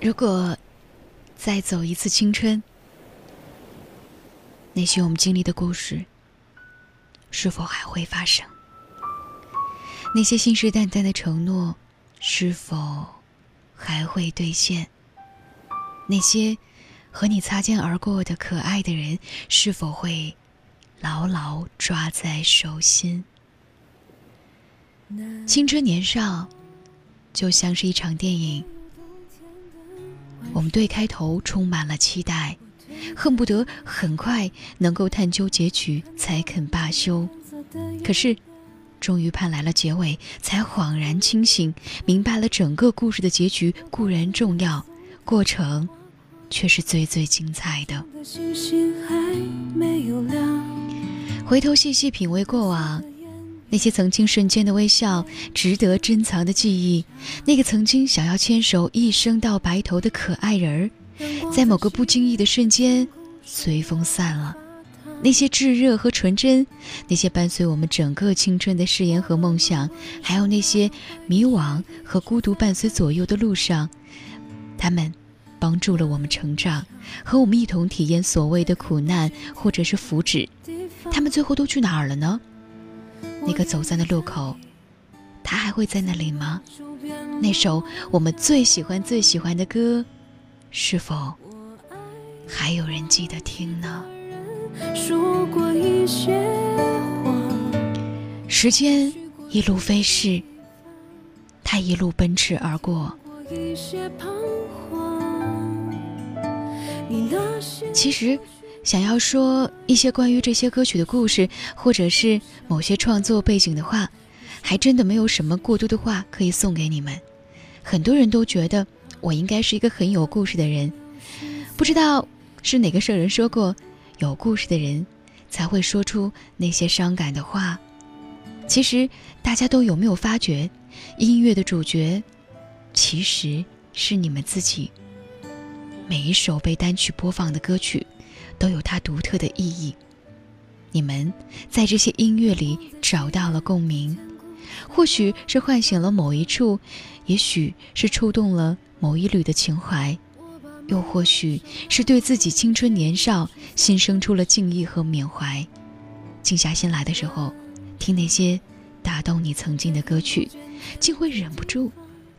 如果再走一次青春，那些我们经历的故事，是否还会发生？那些信誓旦旦的承诺，是否还会兑现？那些和你擦肩而过的可爱的人，是否会牢牢抓在手心？青春年少，就像是一场电影。我们对开头充满了期待，恨不得很快能够探究结局才肯罢休。可是，终于盼来了结尾，才恍然清醒，明白了整个故事的结局固然重要，过程却是最最精彩的。回头细细品味过往。那些曾经瞬间的微笑，值得珍藏的记忆；那个曾经想要牵手一生到白头的可爱人儿，在某个不经意的瞬间，随风散了。那些炙热和纯真，那些伴随我们整个青春的誓言和梦想，还有那些迷惘和孤独伴随左右的路上，他们帮助了我们成长，和我们一同体验所谓的苦难或者是福祉。他们最后都去哪儿了呢？那个走散的路口，他还会在那里吗？那首我们最喜欢最喜欢的歌，是否还有人记得听呢？时间一路飞逝，他一路奔驰而过。其实。想要说一些关于这些歌曲的故事，或者是某些创作背景的话，还真的没有什么过多的话可以送给你们。很多人都觉得我应该是一个很有故事的人，不知道是哪个圣人说过，有故事的人才会说出那些伤感的话。其实大家都有没有发觉，音乐的主角其实是你们自己。每一首被单曲播放的歌曲。都有它独特的意义。你们在这些音乐里找到了共鸣，或许是唤醒了某一处，也许是触动了某一缕的情怀，又或许是对自己青春年少心生出了敬意和缅怀。静下心来的时候，听那些打动你曾经的歌曲，竟会忍不住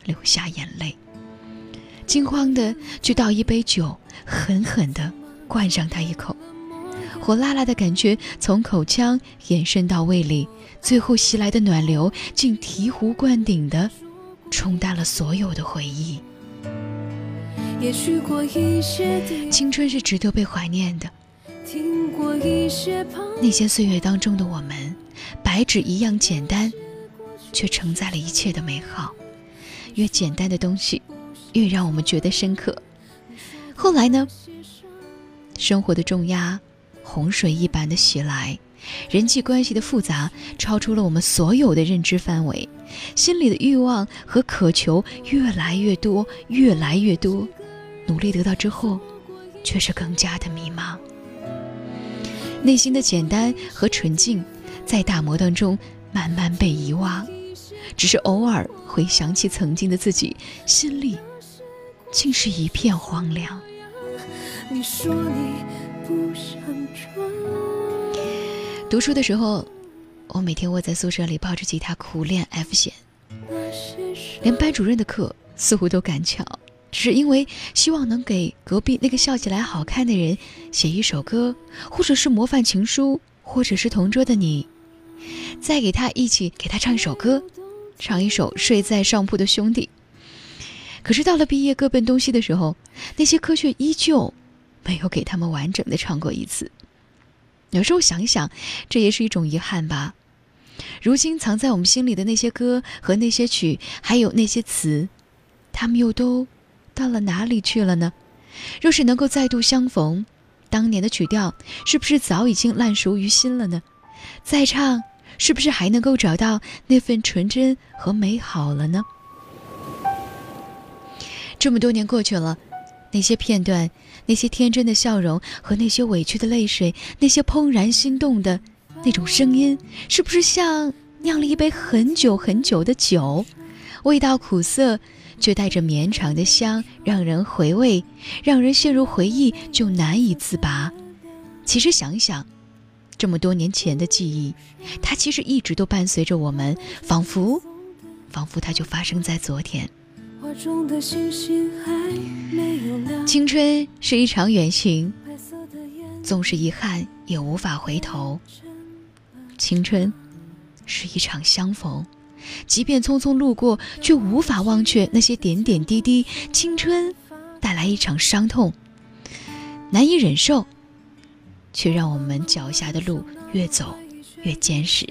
流下眼泪。惊慌的去倒一杯酒，狠狠的。灌上他一口，火辣辣的感觉从口腔延伸到胃里，最后袭来的暖流竟醍醐灌顶的冲淡了所有的回忆。青春是值得被怀念的，那些岁月当中的我们，白纸一样简单，却承载了一切的美好。越简单的东西，越让我们觉得深刻。后来呢？生活的重压，洪水一般的袭来，人际关系的复杂超出了我们所有的认知范围，心里的欲望和渴求越来越多，越来越多，努力得到之后，却是更加的迷茫。内心的简单和纯净，在大磨当中慢慢被遗忘，只是偶尔回想起曾经的自己，心里竟是一片荒凉。你说你不想读书的时候，我每天窝在宿舍里抱着吉他苦练 F 弦，连班主任的课似乎都赶巧，只是因为希望能给隔壁那个笑起来好看的人写一首歌，或者是模范情书，或者是同桌的你，再给他一起给他唱一首歌，唱一首睡在上铺的兄弟。可是到了毕业各奔东西的时候，那些科学依旧。没有给他们完整的唱过一次。有时候想一想，这也是一种遗憾吧。如今藏在我们心里的那些歌和那些曲，还有那些词，他们又都到了哪里去了呢？若是能够再度相逢，当年的曲调是不是早已经烂熟于心了呢？再唱，是不是还能够找到那份纯真和美好了呢？这么多年过去了，那些片段。那些天真的笑容和那些委屈的泪水，那些怦然心动的那种声音，是不是像酿了一杯很久很久的酒？味道苦涩，却带着绵长的香，让人回味，让人陷入回忆就难以自拔。其实想想，这么多年前的记忆，它其实一直都伴随着我们，仿佛，仿佛它就发生在昨天。青春是一场远行，纵是遗憾也无法回头。青春是一场相逢，即便匆匆路过，却无法忘却那些点点滴滴。青春带来一场伤痛，难以忍受，却让我们脚下的路越走越坚实。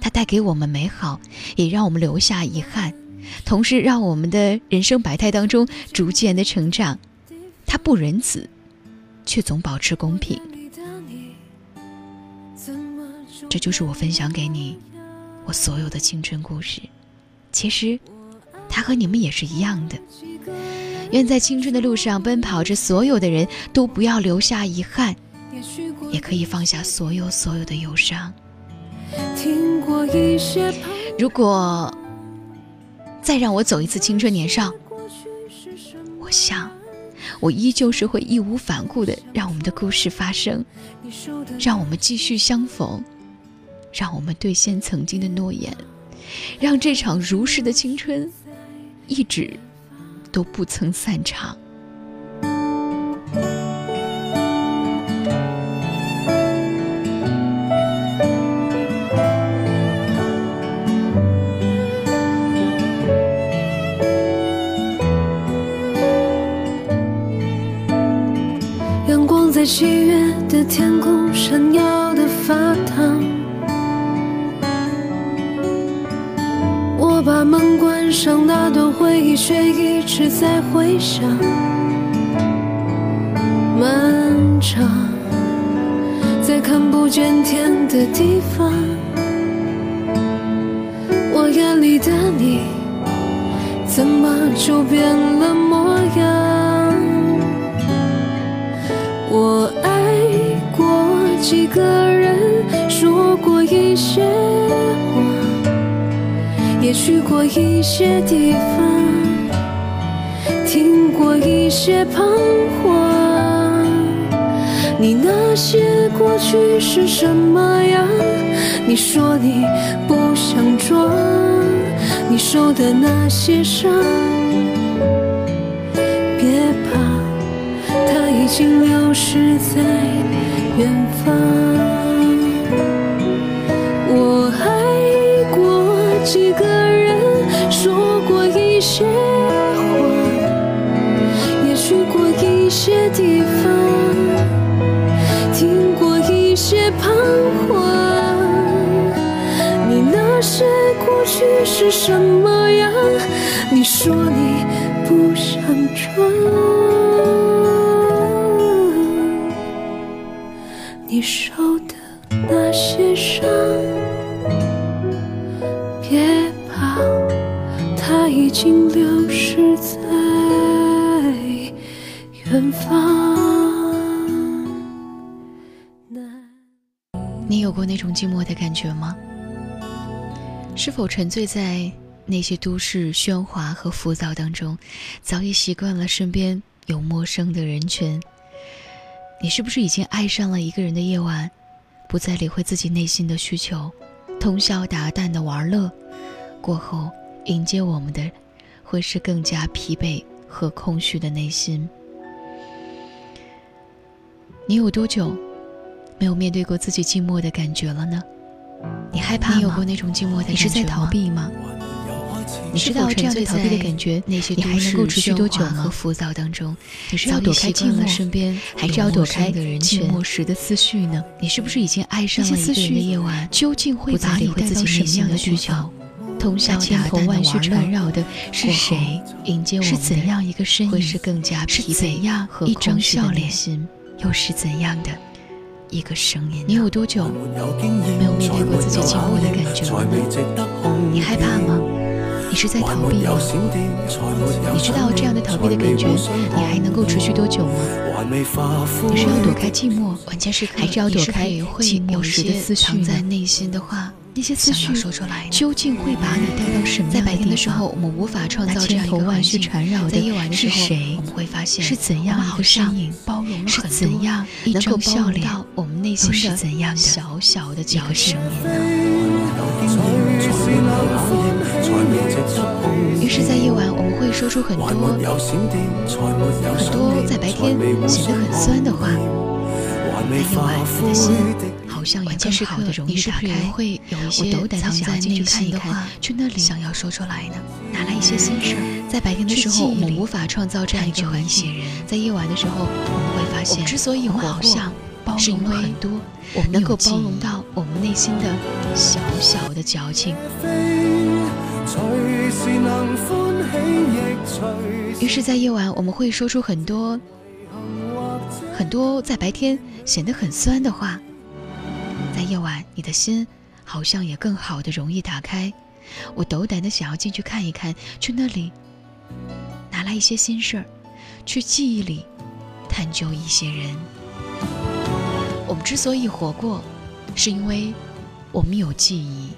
它带给我们美好，也让我们留下遗憾。同时，让我们的人生百态当中逐渐的成长。他不仁慈，却总保持公平。这就是我分享给你我所有的青春故事。其实，他和你们也是一样的。愿在青春的路上奔跑着，所有的人都不要留下遗憾，也可以放下所有所有的忧伤。如果。再让我走一次青春年少，我想，我依旧是会义无反顾的让我们的故事发生，让我们继续相逢，让我们兑现曾经的诺言，让这场如诗的青春一直都不曾散场。七月的天空闪耀的发烫，我把门关上，那段回忆却一直在回响。漫长，在看不见天的地方，我眼里的你，怎么就变了模样？几个人，说过一些话，也去过一些地方，听过一些彷徨。你那些过去是什么样？你说你不想装，你受的那些伤。别怕，它已经流失在远方。我爱过几个人，说过一些话，也去过一些地方，听过一些彷徨。你那些过去是什么样？你说你不想装。经流失在远方。你有过那种寂寞的感觉吗？是否沉醉在那些都市喧哗和浮躁当中，早已习惯了身边有陌生的人群？你是不是已经爱上了一个人的夜晚，不再理会自己内心的需求，通宵达旦的玩乐，过后迎接我们的，会是更加疲惫和空虚的内心。你有多久没有面对过自己寂寞的感觉了呢？你害怕吗？你有过那种寂寞的感觉吗？你是在逃避吗？你知道这样的逃避的感觉，你还能够持续多久吗？浮躁当中，你是要躲开寂寞身边，还是要躲开寂寞时的思绪呢？你是不是已经爱上了一个人的夜晚？究竟会把你带到什么样的需求？通宵千头万绪缠绕的是谁？迎接我们是怎样一个身影？会是更加疲惫和一张笑脸？又是怎样的一个声音？你有多久没有面对过自己寂寞的感觉了呢？你害怕吗？你是在逃避吗？你知道这样的逃避的感觉，你还能够持续多久吗？你是要躲开寂寞，还是要躲开寂寞时的思绪藏在内心的话，那些思绪说出来，究竟会把你带到什么？在白天的时候，我们无法创造这样一个环境；在夜晚的时候，我们会发现是怎样一个身影，包容了很多，能够包容到我们内心的小小的矫情。于是，在夜晚，我们会说出很多很多在白天显得很酸的话。在夜晚，我的心好像也更好的容易打开。会有一些藏在内心的话，去那里想要说出来呢？拿来一些心事。在白天的时候，我们无法创造这样一个环境；在夜晚的时候，我们会发现，之所以活过，是因为很多我们能够包容到我们内心的小小的矫情。于是，在夜晚，我们会说出很多。很多在白天显得很酸的话，在夜晚，你的心好像也更好的容易打开。我斗胆的想要进去看一看，去那里拿来一些心事儿，去记忆里探究一些人。我们之所以活过，是因为我们有记忆。